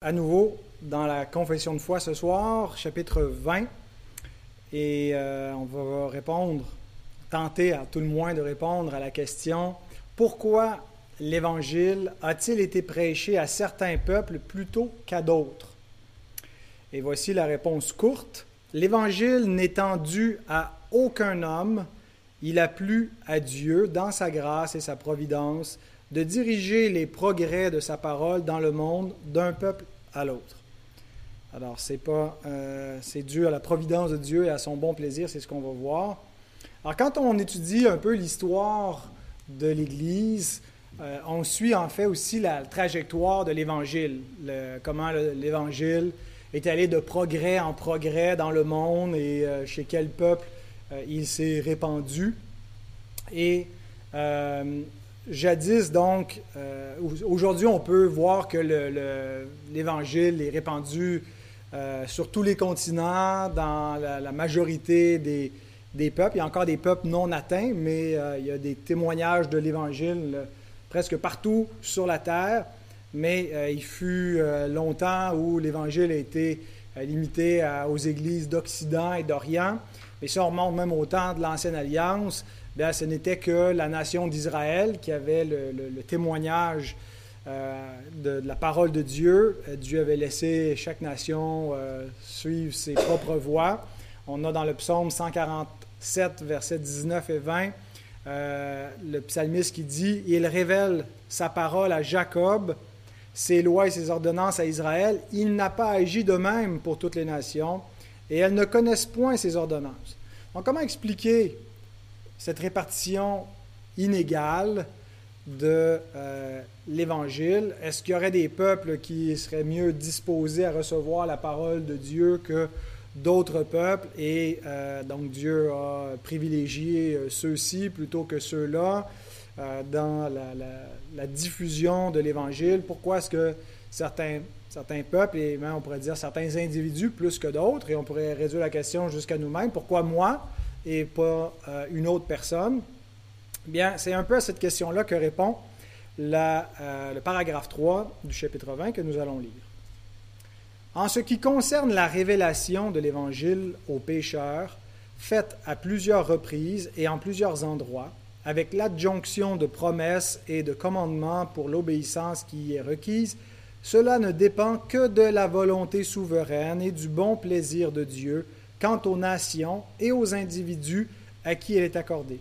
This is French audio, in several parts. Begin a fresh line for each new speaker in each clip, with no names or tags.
à nouveau dans la confession de foi ce soir, chapitre 20. Et euh, on va répondre, tenter à tout le moins de répondre à la question pourquoi l'Évangile a-t-il été prêché à certains peuples plutôt qu'à d'autres? Et voici la réponse courte. L'Évangile n'étant dû à aucun homme, il a plu à Dieu, dans sa grâce et sa providence, de diriger les progrès de sa parole dans le monde d'un peuple à l'autre. Alors, c'est pas, euh, c'est dû à la providence de Dieu et à son bon plaisir, c'est ce qu'on va voir. Alors, quand on étudie un peu l'histoire de l'Église, euh, on suit en fait aussi la trajectoire de l'Évangile, comment l'Évangile est allé de progrès en progrès dans le monde et euh, chez quel peuple il s'est répandu. Et Jadis, donc, euh, aujourd'hui, on peut voir que l'Évangile est répandu euh, sur tous les continents, dans la, majorité des, peuples. Il y a encore des peuples non atteints, mais euh, il y a des témoignages de l'Évangile presque partout sur la terre. Mais il fut longtemps où l'Évangile a été limité aux églises d'Occident et d'Orient. Mais on remonte même au temps de l'Ancienne Alliance, ce n'était que la nation d'Israël qui avait le, témoignage euh, de, la parole de Dieu. Euh, Dieu avait laissé chaque nation euh, suivre ses propres voies. On a dans le psaume 147, versets 19 et 20, le psalmiste qui dit Il révèle sa parole à Jacob, ses lois et ses ordonnances à Israël. Il n'a pas agi de même pour toutes les nations, et elles ne connaissent point ses ordonnances. Donc, comment expliquer cette répartition inégale de euh, l'Évangile. Est-ce qu'il y aurait des peuples qui seraient mieux disposés à recevoir la parole de Dieu que d'autres peuples? Et euh, donc Dieu a privilégié euh, ceux-ci plutôt que ceux-là dans la, diffusion de l'Évangile? Pourquoi est-ce que certains, certains peuples et même on pourrait dire certains individus plus que d'autres, et on pourrait réduire la question jusqu'à nous-mêmes, pourquoi moi? Et pas euh, une autre personne? Bien, c'est un peu à cette question-là que répond euh, le paragraphe 3 du chapitre 20 que nous allons lire. En ce qui concerne la révélation de l'Évangile aux pécheurs, faite à plusieurs reprises et en plusieurs endroits, avec l'adjonction de promesses et de commandements pour l'obéissance qui y est requise, cela ne dépend que de la volonté souveraine et du bon plaisir de Dieu quant aux nations et aux individus à qui elle est accordée.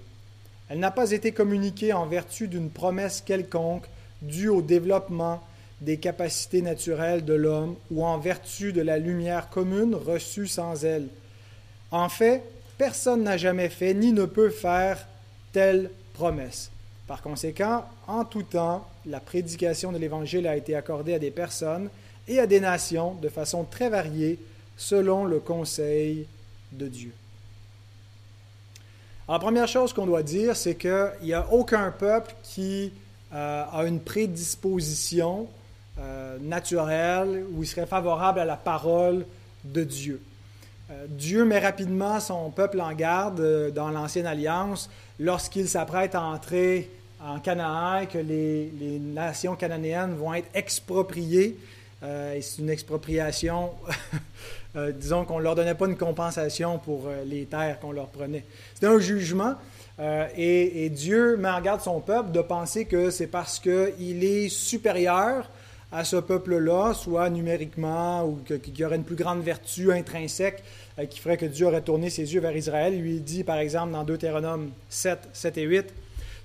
Elle n'a pas été communiquée en vertu d'une promesse quelconque due au développement des capacités naturelles de l'homme ou en vertu de la lumière commune reçue sans elle. En fait, personne n'a jamais fait ni ne peut faire telle promesse. Par conséquent, en tout temps, la prédication de l'Évangile a été accordée à des personnes et à des nations de façon très variée selon le conseil de Dieu. Alors, la première chose qu'on doit dire, c'est qu'il n'y a aucun peuple qui euh, a une prédisposition euh, naturelle où il serait favorable à la parole de Dieu. Euh, Dieu met rapidement son peuple en garde dans l'Ancienne Alliance lorsqu'il s'apprête à entrer en Canaan, que les, les nations cananéennes vont être expropriées et c'est une expropriation. Euh, disons qu'on ne leur donnait pas une compensation pour euh, les terres qu'on leur prenait. C'était un jugement. Et, Dieu met en garde son peuple de penser que c'est parce qu'il est supérieur à ce peuple-là, soit numériquement ou qu'il y aurait une plus grande vertu intrinsèque qui ferait que Dieu aurait tourné ses yeux vers Israël. Il lui dit, par exemple, dans Deutéronome 7, 7 et 8,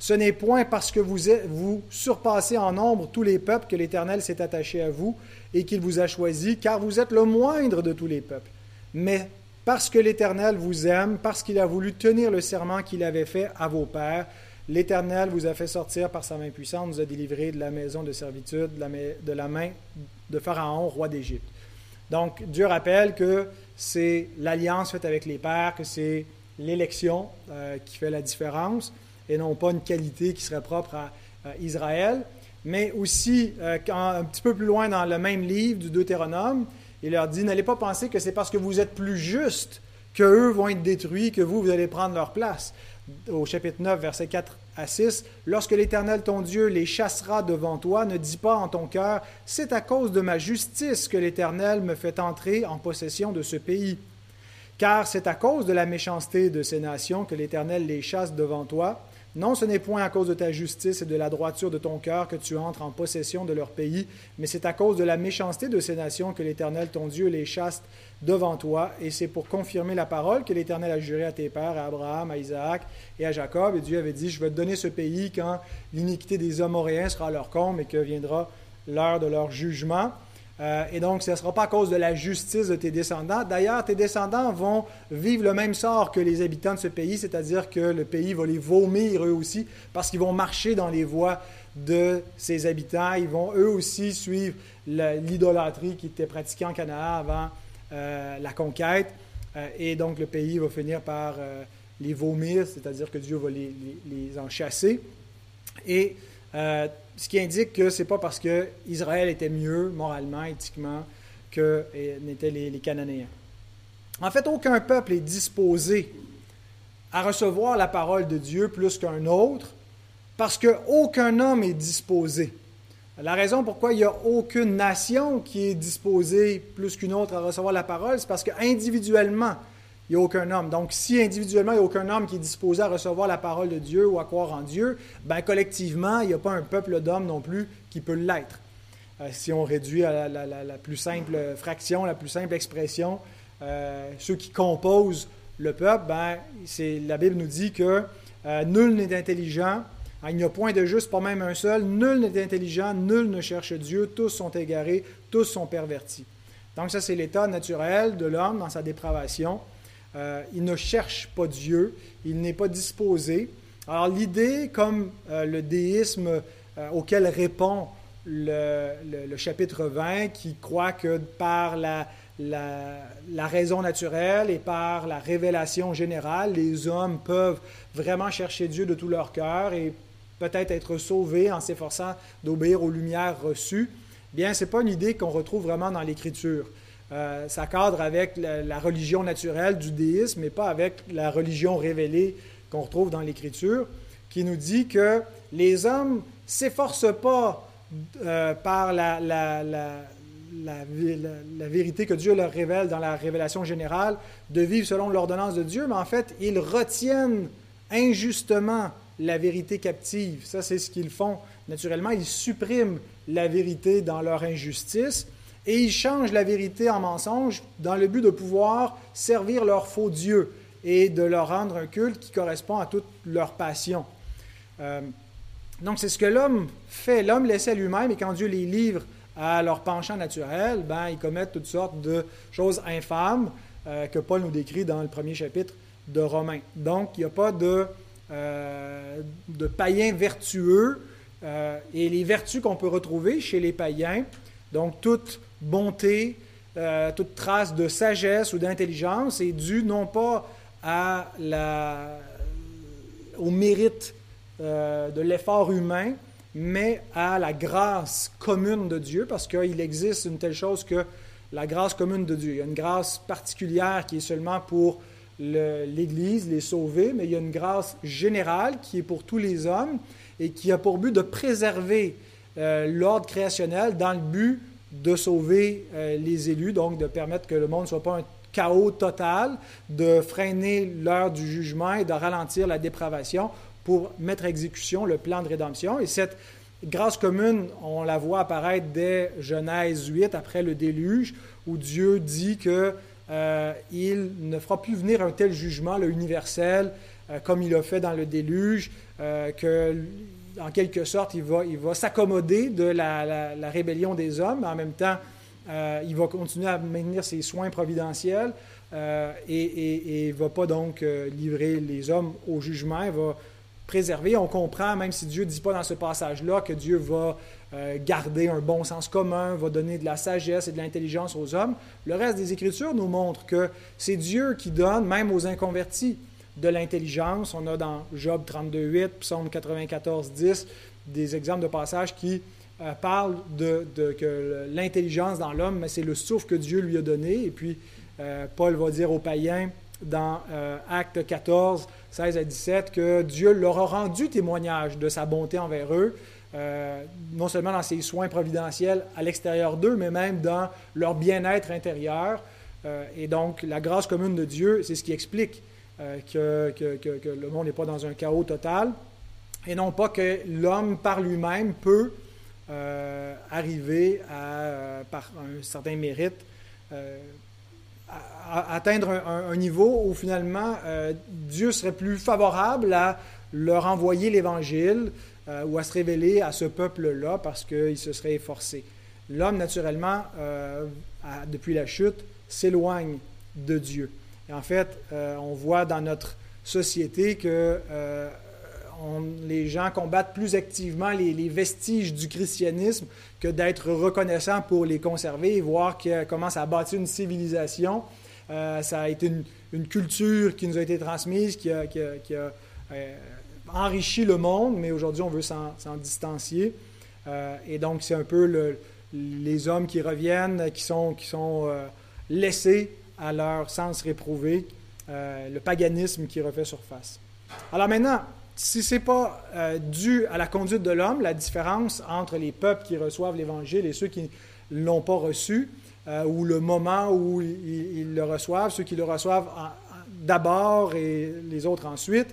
ce n'est point parce que vous, vous surpassez en nombre tous les peuples que l'Éternel s'est attaché à vous et qu'il vous a choisi, car vous êtes le moindre de tous les peuples. Mais parce que l'Éternel vous aime, parce qu'il a voulu tenir le serment qu'il avait fait à vos pères, l'Éternel vous a fait sortir par sa main puissante, vous a délivré de la maison de servitude, de la main de Pharaon, roi d'Égypte. Donc Dieu rappelle que c'est l'alliance faite avec les pères, que c'est l'élection euh, qui fait la différence et non pas une qualité qui serait propre à, Israël. Mais aussi, euh, un petit peu plus loin dans le même livre du Deutéronome, il leur dit, n'allez pas penser que c'est parce que vous êtes plus juste qu'eux vont être détruits, que vous, vous allez prendre leur place. Au chapitre 9, versets 4 à 6, Lorsque l'Éternel ton Dieu les chassera devant toi, ne dis pas en ton cœur, C'est à cause de ma justice que l'Éternel me fait entrer en possession de ce pays. Car c'est à cause de la méchanceté de ces nations que l'Éternel les chasse devant toi. Non, ce n'est point à cause de ta justice et de la droiture de ton cœur que tu entres en possession de leur pays, mais c'est à cause de la méchanceté de ces nations que l'Éternel, ton Dieu, les chasse devant toi. Et c'est pour confirmer la parole que l'Éternel a juré à tes pères, à Abraham, à Isaac et à Jacob. Et Dieu avait dit, je vais te donner ce pays quand l'iniquité des Amoréens sera à leur comble et que viendra l'heure de leur jugement. Euh, et donc, ce ne sera pas à cause de la justice de tes descendants. D'ailleurs, tes descendants vont vivre le même sort que les habitants de ce pays, c'est-à-dire que le pays va les vomir eux aussi, parce qu'ils vont marcher dans les voies de ses habitants. Ils vont eux aussi suivre l'idolâtrie qui était pratiquée en Canaan avant euh, la conquête. Euh, et donc, le pays va finir par les vomir, c'est-à-dire que Dieu va les, les en chasser. Et ce qui indique que ce n'est pas parce qu'Israël était mieux moralement, éthiquement, que n'étaient les, les Cananéens. En fait, aucun peuple est disposé à recevoir la parole de Dieu plus qu'un autre, parce qu'aucun homme est disposé. La raison pourquoi il n'y a aucune nation qui est disposée plus qu'une autre à recevoir la parole, c'est parce qu'individuellement, il n'y a aucun homme. Donc, si individuellement, il n'y a aucun homme qui est disposé à recevoir la parole de Dieu ou à croire en Dieu, ben, collectivement, il n'y a pas un peuple d'hommes non plus qui peut l'être. Euh, si on réduit à la, plus simple fraction, la plus simple expression, euh, ceux qui composent le peuple, ben, la Bible nous dit que euh, nul n'est intelligent, hein, il n'y a point de juste, pas même un seul, nul n'est intelligent, nul ne cherche Dieu, tous sont égarés, tous sont pervertis. Donc ça, c'est l'état naturel de l'homme dans sa dépravation. Euh, il ne cherche pas Dieu, il n'est pas disposé. Alors l'idée, comme euh, le déisme euh, auquel répond le, chapitre 20, qui croit que par la, raison naturelle et par la révélation générale, les hommes peuvent vraiment chercher Dieu de tout leur cœur et peut-être être sauvés en s'efforçant d'obéir aux lumières reçues, bien, ce n'est pas une idée qu'on retrouve vraiment dans l'Écriture. Euh, ça cadre avec la, religion naturelle du déisme, mais pas avec la religion révélée qu'on retrouve dans l'Écriture, qui nous dit que les hommes s'efforcent pas euh, par la, vérité que Dieu leur révèle dans la révélation générale de vivre selon l'ordonnance de Dieu, mais en fait, ils retiennent injustement la vérité captive. Ça, c'est ce qu'ils font naturellement. Ils suppriment la vérité dans leur injustice et ils changent la vérité en mensonge dans le but de pouvoir servir leur faux Dieu et de leur rendre un culte qui correspond à toute leur passion. Euh, donc c'est ce que l'homme fait. L'homme à lui-même et quand Dieu les livre à leur penchant naturel, ben, ils commettent toutes sortes de choses infâmes euh, que Paul nous décrit dans le premier chapitre de Romains. Donc il n'y a pas de, euh, païens vertueux et les vertus qu'on peut retrouver chez les païens, donc toute bonté, euh, toute trace de sagesse ou d'intelligence est due non pas à la, au mérite euh, de l'effort humain, mais à la grâce commune de Dieu, parce qu'il existe une telle chose que la grâce commune de Dieu. Il y a une grâce particulière qui est seulement pour l'Église, les sauver, mais il y a une grâce générale qui est pour tous les hommes et qui a pour but de préserver euh, l'ordre créationnel dans le but de sauver euh, les élus, donc de permettre que le monde ne soit pas un chaos total, de freiner l'heure du jugement et de ralentir la dépravation pour mettre à exécution le plan de rédemption. Et cette grâce commune, on la voit apparaître dès Genèse 8, après le déluge, où Dieu dit qu'il euh, ne fera plus venir un tel jugement le universel euh, comme il l'a fait dans le déluge, que en quelque sorte, il va, il va s'accommoder de la, rébellion des hommes, mais en même temps, euh, il va continuer à maintenir ses soins providentiels euh, et ne va pas donc euh, livrer les hommes au jugement, il va préserver. On comprend, même si Dieu ne dit pas dans ce passage-là, que Dieu va garder un bon sens commun, va donner de la sagesse et de l'intelligence aux hommes. Le reste des Écritures nous montre que c'est Dieu qui donne, même aux inconvertis de l'intelligence. On a dans Job 32.8, Psaume 94.10, des exemples de passages qui euh, parlent de, que l'intelligence dans l'homme, c'est le souffle que Dieu lui a donné. Et puis, euh, Paul va dire aux païens, dans euh, Acte 14, 16 à 17, que Dieu leur a rendu témoignage de sa bonté envers eux, non seulement dans ses soins providentiels à l'extérieur d'eux, mais même dans leur bien-être intérieur. Et donc, la grâce commune de Dieu, c'est ce qui explique que, que, le monde n'est pas dans un chaos total, et non pas que l'homme par lui-même peut arriver à, par un certain mérite, atteindre un, niveau où finalement euh, Dieu serait plus favorable à leur envoyer l'Évangile euh, ou à se révéler à ce peuple-là parce qu'il se serait efforcé. L'homme, naturellement, euh, depuis la chute, s'éloigne de Dieu. Et en fait, on voit dans notre société que les gens combattent plus activement les, vestiges du christianisme que d'être reconnaissants pour les conserver et voir comment ça a bâti une civilisation euh, ça a été une, culture qui nous a été transmise, qui a, euh, enrichi le monde, mais aujourd'hui, on veut s'en distancier. Euh, et donc, c'est un peu les hommes qui reviennent, qui sont laissés à leur sens réprouvé, le paganisme qui refait surface. Alors maintenant, si ce n'est pas dû à la conduite de l'homme, la différence entre les peuples qui reçoivent l'Évangile et ceux qui ne l'ont pas reçu, euh, ou le moment où ils, le reçoivent, ceux qui le reçoivent d'abord et les autres ensuite.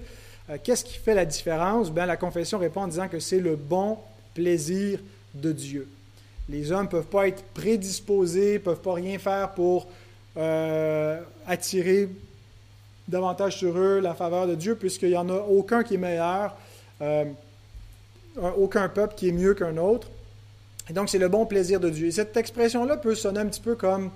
Euh, qu'est-ce qui fait la différence? Bien, la confession répond en disant que c'est le bon plaisir de Dieu. Les hommes ne peuvent pas être prédisposés, ne peuvent pas rien faire pour euh, attirer davantage sur eux la faveur de Dieu, puisqu'il n'y en a aucun qui est meilleur, aucun peuple qui est mieux qu'un autre. Et donc, c'est le bon plaisir de Dieu. Et cette expression-là peut sonner un petit peu comme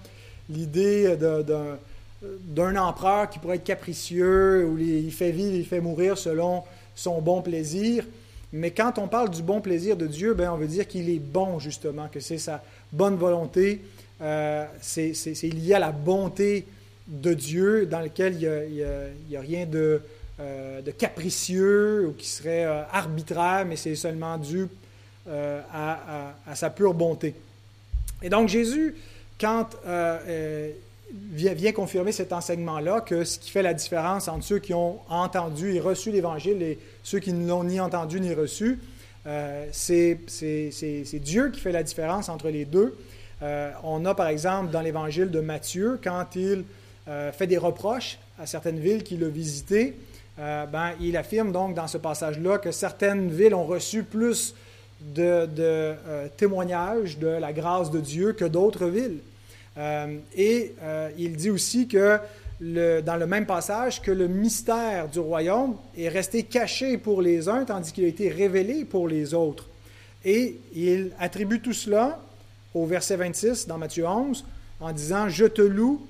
l'idée d'un empereur qui pourrait être capricieux, où il fait vivre, il fait mourir selon son bon plaisir. Mais quand on parle du bon plaisir de Dieu, bien, on veut dire qu'il est bon, justement, que c'est sa bonne volonté. Euh, c'est lié à la bonté de Dieu, dans lequel il n'y a, rien de, euh, de, capricieux ou qui serait euh, arbitraire, mais c'est seulement dû à, sa pure bonté. Et donc Jésus, quand vient, confirmer cet enseignement-là, que ce qui fait la différence entre ceux qui ont entendu et reçu l'Évangile et ceux qui ne l'ont ni entendu ni reçu, c'est Dieu qui fait la différence entre les deux. On a par exemple dans l'Évangile de Matthieu, quand il fait des reproches à certaines villes qu'il a visitées, ben, il affirme donc dans ce passage-là que certaines villes ont reçu plus de, euh, témoignages de la grâce de Dieu que d'autres villes. Euh, et euh, il dit aussi que dans le même passage que le mystère du royaume est resté caché pour les uns tandis qu'il a été révélé pour les autres. Et il attribue tout cela au verset 26 dans Matthieu 11 en disant, Je te loue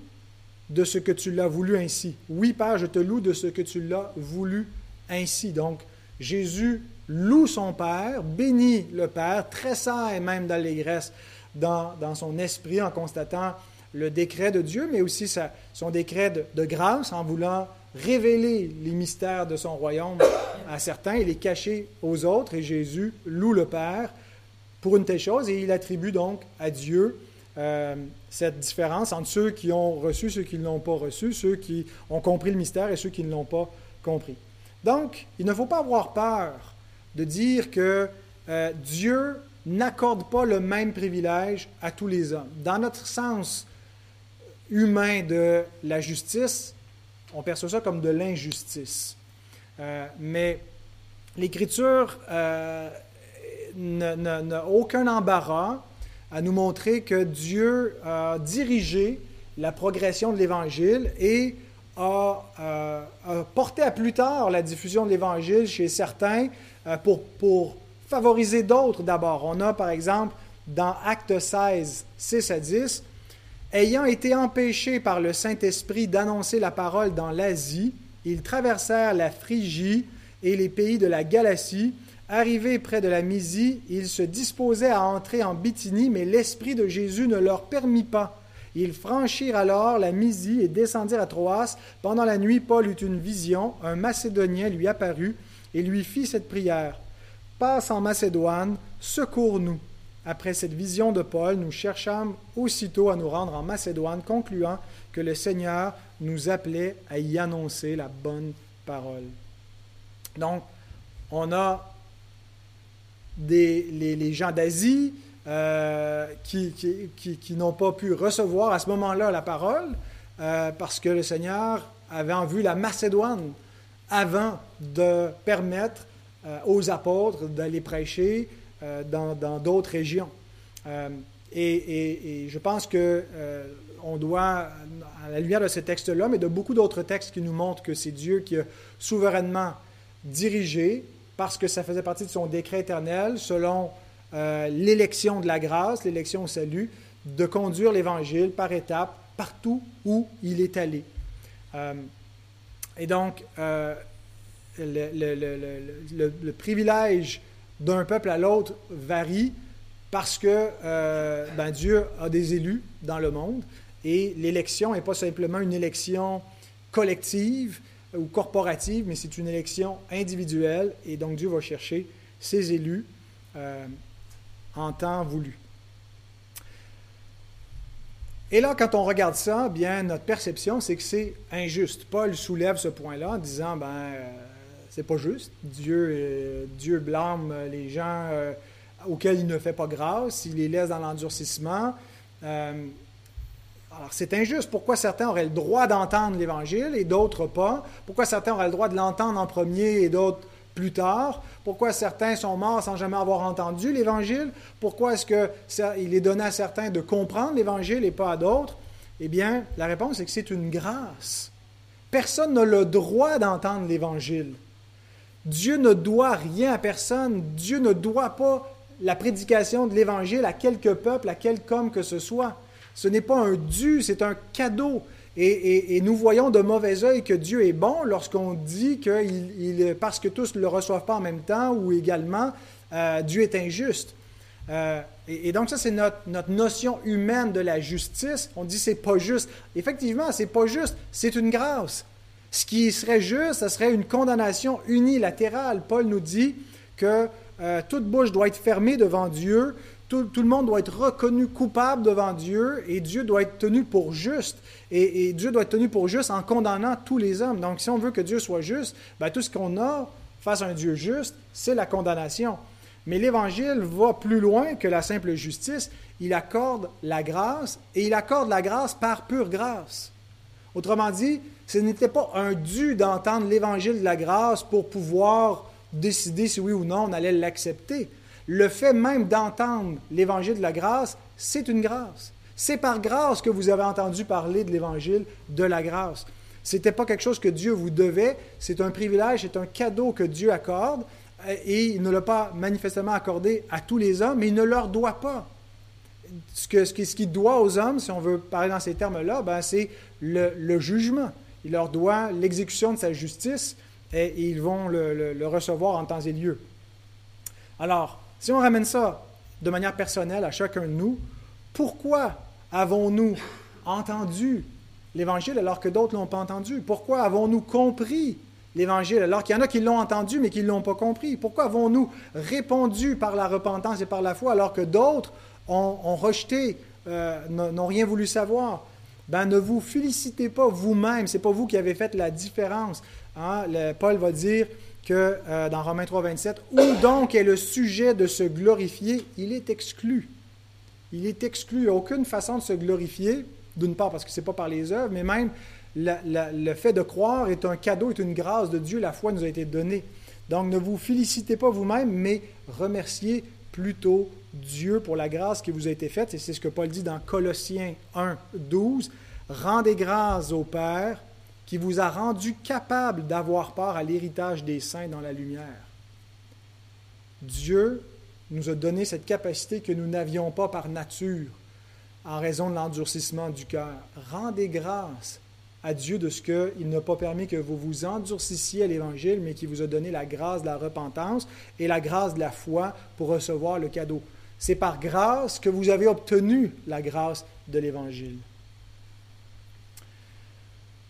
de ce que tu l'as voulu ainsi. Oui, Père, je te loue de ce que tu l'as voulu ainsi. Donc, Jésus loue son Père, bénit le Père, tressaille même d'allégresse dans, dans son esprit en constatant le décret de Dieu, mais aussi son décret de, grâce en voulant révéler les mystères de son royaume à certains et les cacher aux autres. Et Jésus loue le Père pour une telle chose et il attribue donc à Dieu euh, cette différence entre ceux qui ont reçu, ceux qui ne l'ont pas reçu, ceux qui ont compris le mystère et ceux qui ne l'ont pas compris. Donc, il ne faut pas avoir peur de dire que euh, Dieu n'accorde pas le même privilège à tous les hommes. Dans notre sens humain de la justice, on perçoit ça comme de l'injustice. Euh, mais l'Écriture n'a aucun embarras à nous montrer que Dieu a dirigé la progression de l'Évangile et a, a, porté à plus tard la diffusion de l'Évangile chez certains euh, pour, pour favoriser d'autres d'abord. On a par exemple dans Acte 16, 6 à 10, Ayant été empêchés par le Saint-Esprit d'annoncer la parole dans l'Asie, ils traversèrent la Phrygie et les pays de la Galatie. Arrivés près de la Mysie, ils se disposaient à entrer en Bithynie, mais l'Esprit de Jésus ne leur permit pas. Ils franchirent alors la Mysie et descendirent à Troas. Pendant la nuit, Paul eut une vision. Un Macédonien lui apparut et lui fit cette prière. Passe en Macédoine, secours-nous. après cette vision de Paul, nous cherchâmes aussitôt à nous rendre en Macédoine, concluant que le Seigneur nous appelait à y annoncer la bonne parole. Donc, on a des, les, gens d'Asie euh, qui, qui, n'ont pas pu recevoir à ce moment-là la parole euh, parce que le Seigneur avait en vue la Macédoine avant de permettre euh, aux apôtres d'aller prêcher dans d'autres régions. Et, et, je pense que on doit, à la lumière de ce texte-là, mais de beaucoup d'autres textes qui nous montrent que c'est Dieu qui a souverainement dirigé, parce que ça faisait partie de son décret éternel, selon euh, l'élection de la grâce, l'élection au salut, de conduire l'Évangile par étapes partout où il est allé. Euh, et donc, euh, le, privilège d'un peuple à l'autre varie parce que ben, Dieu a des élus dans le monde et l'élection n'est pas simplement une élection collective, ou corporative, mais c'est une élection individuelle et donc Dieu va chercher ses élus euh, en temps voulu. Et là, quand on regarde ça, bien, notre perception, c'est que c'est injuste. Paul soulève ce point-là en disant, ben, euh, c'est pas juste. Dieu, euh, Dieu blâme les gens auxquels il ne fait pas grâce, il les laisse dans l'endurcissement. Alors c'est injuste. Pourquoi certains auraient le droit d'entendre l'Évangile et d'autres pas? Pourquoi certains auraient le droit de l'entendre en premier et d'autres plus tard? Pourquoi certains sont morts sans jamais avoir entendu l'Évangile? Pourquoi est-ce qu'il est donné à certains de comprendre l'Évangile et pas à d'autres? Eh bien, la réponse est que c'est une grâce. Personne n'a le droit d'entendre l'Évangile. Dieu ne doit rien à personne. Dieu ne doit pas la prédication de l'Évangile à quelque peuple, à quelque homme que ce soit. Ce n'est pas un dû, c'est un cadeau. Et, nous voyons de mauvais œil que Dieu est bon lorsqu'on dit que parce que tous ne le reçoivent pas en même temps ou également, euh, Dieu est injuste. Euh, et, donc ça, c'est notre, notre, notion humaine de la justice. On dit c'est pas juste. Effectivement, c'est pas juste, c'est une grâce. Ce qui serait juste, ce serait une condamnation unilatérale. Paul nous dit que euh, toute bouche doit être fermée devant Dieu tout, le monde doit être reconnu coupable devant Dieu et Dieu doit être tenu pour juste. Et, Dieu doit être tenu pour juste en condamnant tous les hommes. Donc, si on veut que Dieu soit juste, ben, tout ce qu'on a face à un Dieu juste, c'est la condamnation. Mais l'Évangile va plus loin que la simple justice. Il accorde la grâce et il accorde la grâce par pure grâce. Autrement dit, ce n'était pas un dû d'entendre l'Évangile de la grâce pour pouvoir décider si oui ou non on allait l'accepter. Le fait même d'entendre l'évangile de la grâce, c'est une grâce. C'est par grâce que vous avez entendu parler de l'évangile de la grâce. Ce n'était pas quelque chose que Dieu vous devait, c'est un privilège, c'est un cadeau que Dieu accorde et il ne l'a pas manifestement accordé à tous les hommes, mais il ne leur doit pas. Ce qu'il ce doit aux hommes, si on veut parler dans ces termes-là, ben c'est le, jugement. Il leur doit l'exécution de sa justice et, ils vont le, le recevoir en temps et lieu. Alors, si on ramène ça de manière personnelle à chacun de nous, pourquoi avons-nous entendu l'Évangile alors que d'autres ne l'ont pas entendu? Pourquoi avons-nous compris l'Évangile alors qu'il y en a qui l'ont entendu mais qui ne l'ont pas compris? Pourquoi avons-nous répondu par la repentance et par la foi alors que d'autres ont, rejeté, euh, n'ont rien voulu savoir? Ben, ne vous félicitez pas vous-même, ce n'est pas vous qui avez fait la différence. Hein? Paul va dire que euh, dans Romains 3, 27, où donc est le sujet de se glorifier, il est exclu. Il est exclu. Il n'y a aucune façon de se glorifier, d'une part parce que ce n'est pas par les œuvres, mais même le fait de croire est un cadeau, est une grâce de Dieu. La foi nous a été donnée. Donc ne vous félicitez pas vous-même, mais remerciez plutôt Dieu pour la grâce qui vous a été faite. Et c'est ce que Paul dit dans Colossiens 1, 12. Rendez grâce au Père qui vous a rendu capable d'avoir part à l'héritage des saints dans la lumière. Dieu nous a donné cette capacité que nous n'avions pas par nature en raison de l'endurcissement du cœur. Rendez grâce à Dieu de ce qu'il n'a pas permis que vous vous endurcissiez à l'Évangile, mais qui vous a donné la grâce de la repentance et la grâce de la foi pour recevoir le cadeau. C'est par grâce que vous avez obtenu la grâce de l'Évangile.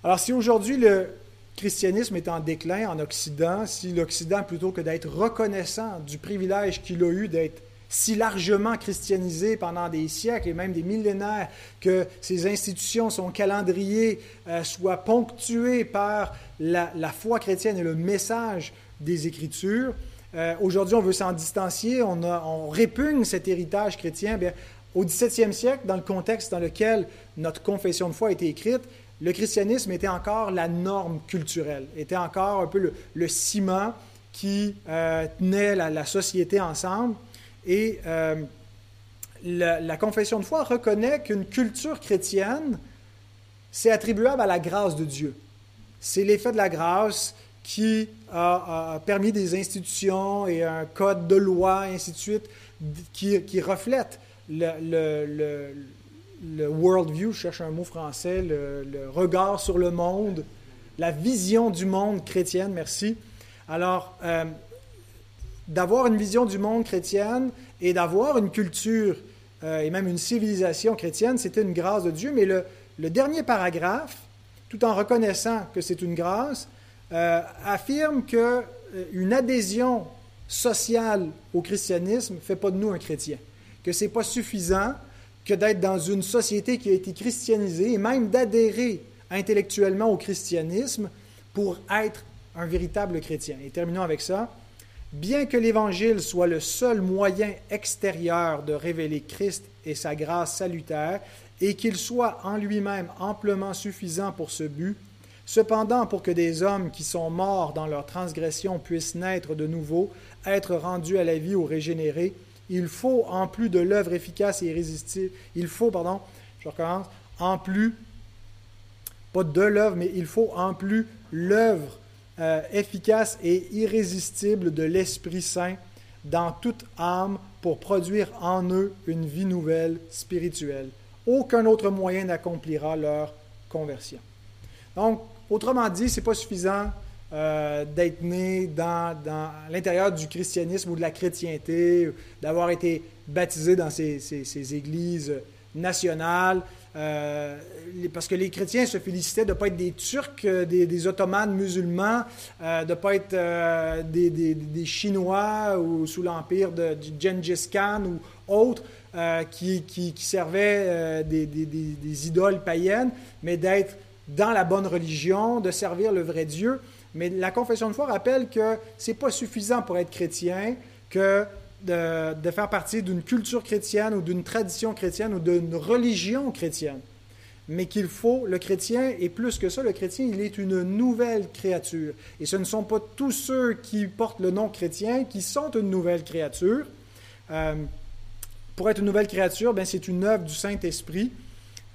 Alors si aujourd'hui le christianisme est en déclin en Occident, si l'Occident, plutôt que d'être reconnaissant du privilège qu'il a eu d'être si largement christianisé pendant des siècles et même des millénaires, que ces institutions, son calendrier euh, soit ponctué par la, foi chrétienne et le message des Écritures. Euh, aujourd'hui, on veut s'en distancier, on, répugne cet héritage chrétien. Bien, au XVIIe siècle, dans le contexte dans lequel notre confession de foi a été écrite, le christianisme était encore la norme culturelle, était encore un peu le, ciment qui euh, tenait la, société ensemble. Et euh, la, confession de foi reconnaît qu'une culture chrétienne, c'est attribuable à la grâce de Dieu. C'est l'effet de la grâce qui a, permis des institutions et un code de loi, et ainsi de suite, qui, reflètent le, le, world view, je cherche un mot français, le, regard sur le monde, la vision du monde chrétienne, merci. Alors, euh, d'avoir une vision du monde chrétienne et d'avoir une culture euh, et même une civilisation chrétienne, c'était une grâce de Dieu. Mais le, dernier paragraphe, tout en reconnaissant que c'est une grâce, euh, affirme que une adhésion sociale au christianisme ne fait pas de nous un chrétien que ce n'est pas suffisant que d'être dans une société qui a été christianisée et même d'adhérer intellectuellement au christianisme pour être un véritable chrétien. Et terminons avec ça. Bien que l'Évangile soit le seul moyen extérieur de révéler Christ et sa grâce salutaire, et qu'il soit en lui-même amplement suffisant pour ce but, cependant pour que des hommes qui sont morts dans leur transgression puissent naître de nouveau, être rendus à la vie ou régénérés, il faut, en plus de l'œuvre efficace et irrésistible, il faut, pardon, je recommence, en plus, pas de l'œuvre, mais il faut en plus l'œuvre euh, efficace et irrésistible de l'Esprit Saint dans toute âme pour produire en eux une vie nouvelle spirituelle. Aucun autre moyen n'accomplira leur conversion. Donc, autrement dit, ce n'est pas suffisant euh, d'être né dans, l'intérieur du christianisme ou de la chrétienté, d'avoir été baptisé dans ces, églises nationales, euh, parce que les chrétiens se félicitaient de ne pas être des Turcs, euh, des, des Ottomanes musulmans, de ne pas être des, Chinois ou sous l'empire de, Gengis Khan ou autres qui, servaient des idoles païennes, mais d'être dans la bonne religion, de servir le vrai Dieu. Mais la confession de foi rappelle que ce n'est pas suffisant pour être chrétien que de, faire partie d'une culture chrétienne ou d'une tradition chrétienne ou d'une religion chrétienne. Mais qu'il faut, le chrétien, et plus que ça, le chrétien, il est une nouvelle créature. Et ce ne sont pas tous ceux qui portent le nom chrétien qui sont une nouvelle créature. Euh, pour être une nouvelle créature, ben, c'est une œuvre du Saint-Esprit.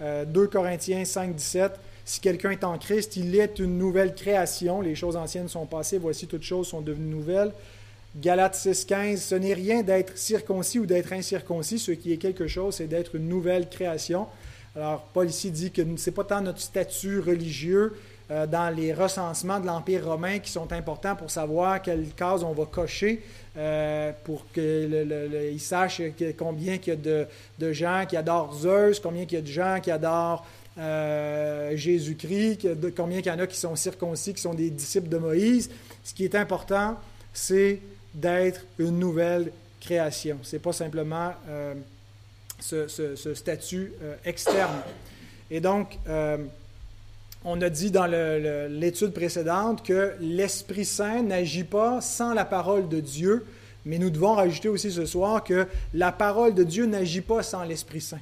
2 euh, Corinthiens 5, 17. Si quelqu'un est en Christ, il est une nouvelle création. Les choses anciennes sont passées, voici toutes choses sont devenues nouvelles. Galates 6.15, ce n'est rien d'être circoncis ou d'être incirconcis. Ce qui est quelque chose, c'est d'être une nouvelle création. Alors, Paul ici dit que ce n'est pas tant notre statut religieux euh, dans les recensements de l'Empire romain qui sont importants pour savoir quelle case on va cocher euh, pour qu'ils sachent combien il y a de, de, gens qui adorent Zeus, combien il y a de gens qui adorent euh, Jésus-Christ, combien il y en a qui sont circoncis, qui sont des disciples de Moïse. Ce qui est important, c'est d'être une nouvelle création. Ce n'est pas simplement euh, ce, statut euh, externe. Et donc, on a dit dans l'étude précédente que l'Esprit Saint n'agit pas sans la parole de Dieu, mais nous devons rajouter aussi ce soir que la parole de Dieu n'agit pas sans l'Esprit Saint.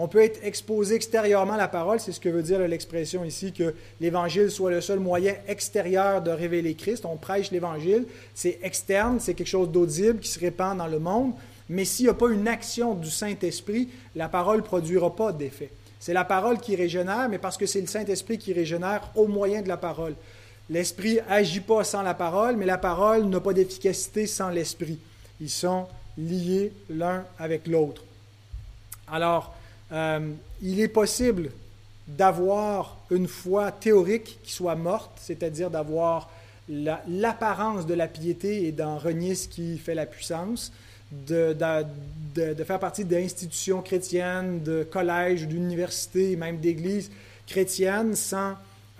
On peut être exposé extérieurement à la parole, c'est ce que veut dire l'expression ici, que l'Évangile soit le seul moyen extérieur de révéler Christ. On prêche l'Évangile, c'est externe, c'est quelque chose d'audible qui se répand dans le monde, mais s'il n'y a pas une action du Saint-Esprit, la parole ne produira pas d'effet. C'est la parole qui régénère, mais parce que c'est le Saint-Esprit qui régénère au moyen de la parole. L'Esprit agit pas sans la parole, mais la parole n'a pas d'efficacité sans l'Esprit. Ils sont liés l'un avec l'autre. Alors, euh, il est possible d'avoir une foi théorique qui soit morte, c'est-à-dire d'avoir l'apparence de la piété et d'en renier ce qui fait la puissance, de, faire partie d'institutions chrétiennes, de collèges, d'universités, même d'églises chrétiennes,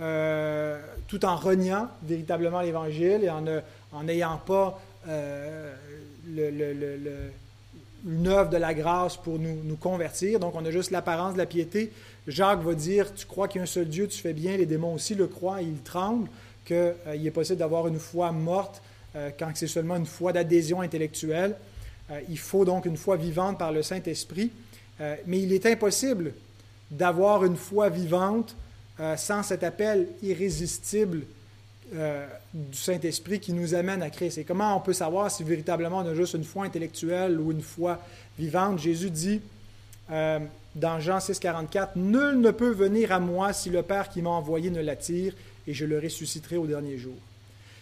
euh, tout en reniant véritablement l'Évangile et en n'ayant pas euh, le une œuvre de la grâce pour nous, nous convertir. Donc, on a juste l'apparence de la piété. Jacques va dire, tu crois qu'il y a un seul Dieu, tu fais bien, les démons aussi le croient, ils tremblent, qu'il euh, est possible d'avoir une foi morte euh, quand c'est seulement une foi d'adhésion intellectuelle. Euh, il faut donc une foi vivante par le Saint-Esprit. mais il est impossible d'avoir une foi vivante sans cet appel irrésistible du Saint-Esprit qui nous amène à Christ. Et comment on peut savoir si véritablement on a juste une foi intellectuelle ou une foi vivante? Jésus dit dans Jean 6, 44, Nul ne peut venir à moi si le Père qui m'a envoyé ne l'attire, et je le ressusciterai au dernier jour.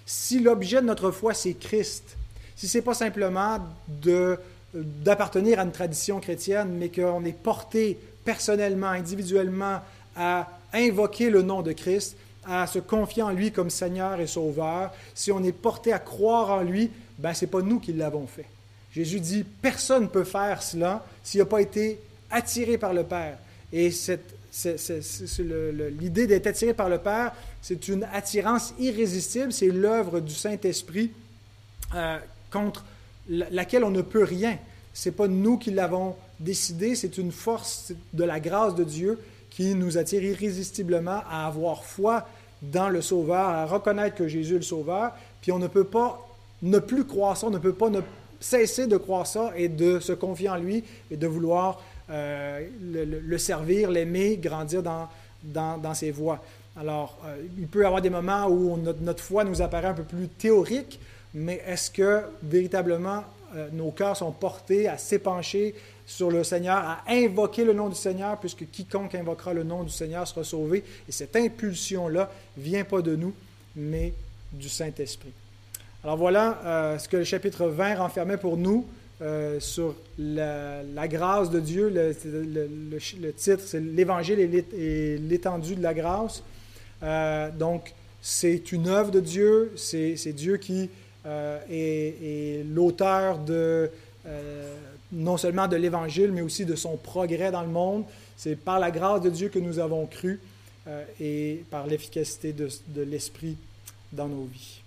Si l'objet de notre foi, c'est Christ, si ce n'est pas simplement d'appartenir à une tradition chrétienne, mais qu'on est porté personnellement, individuellement, à invoquer le nom de Christ, à se confier en lui comme Seigneur et Sauveur, si on est porté à croire en lui, ben ce n'est pas nous qui l'avons fait. Jésus dit, personne ne peut faire cela s'il n'a pas été attiré par le Père. Et l'idée d'être attiré par le Père, c'est une attirance irrésistible, c'est l'œuvre du Saint-Esprit euh, contre laquelle on ne peut rien. Ce n'est pas nous qui l'avons décidé, c'est une force de la grâce de Dieu qui nous attire irrésistiblement à avoir foi dans le Sauveur, à reconnaître que Jésus est le Sauveur, puis on ne peut pas ne plus croire ça, on ne peut pas ne cesser de croire ça et de se confier en lui et de vouloir euh, le, servir, l'aimer, grandir dans, dans, ses voies. Alors, euh, il peut y avoir des moments où notre, foi nous apparaît un peu plus théorique, mais est-ce que véritablement euh, nos cœurs sont portés à s'épancher sur le Seigneur, à invoquer le nom du Seigneur, puisque quiconque invoquera le nom du Seigneur sera sauvé. Et cette impulsion-là vient pas de nous, mais du Saint-Esprit. Alors voilà ce que le chapitre 20 renfermait pour nous. Euh, sur la, grâce de Dieu. Le, titre, c'est L'Évangile et l'étendue de la grâce. Euh, donc, c'est une œuvre de Dieu. C'est Dieu qui euh, est, l'auteur de non seulement de l'Évangile, mais aussi de son progrès dans le monde. C'est par la grâce de Dieu que nous avons cru et par l'efficacité de l'Esprit dans nos vies.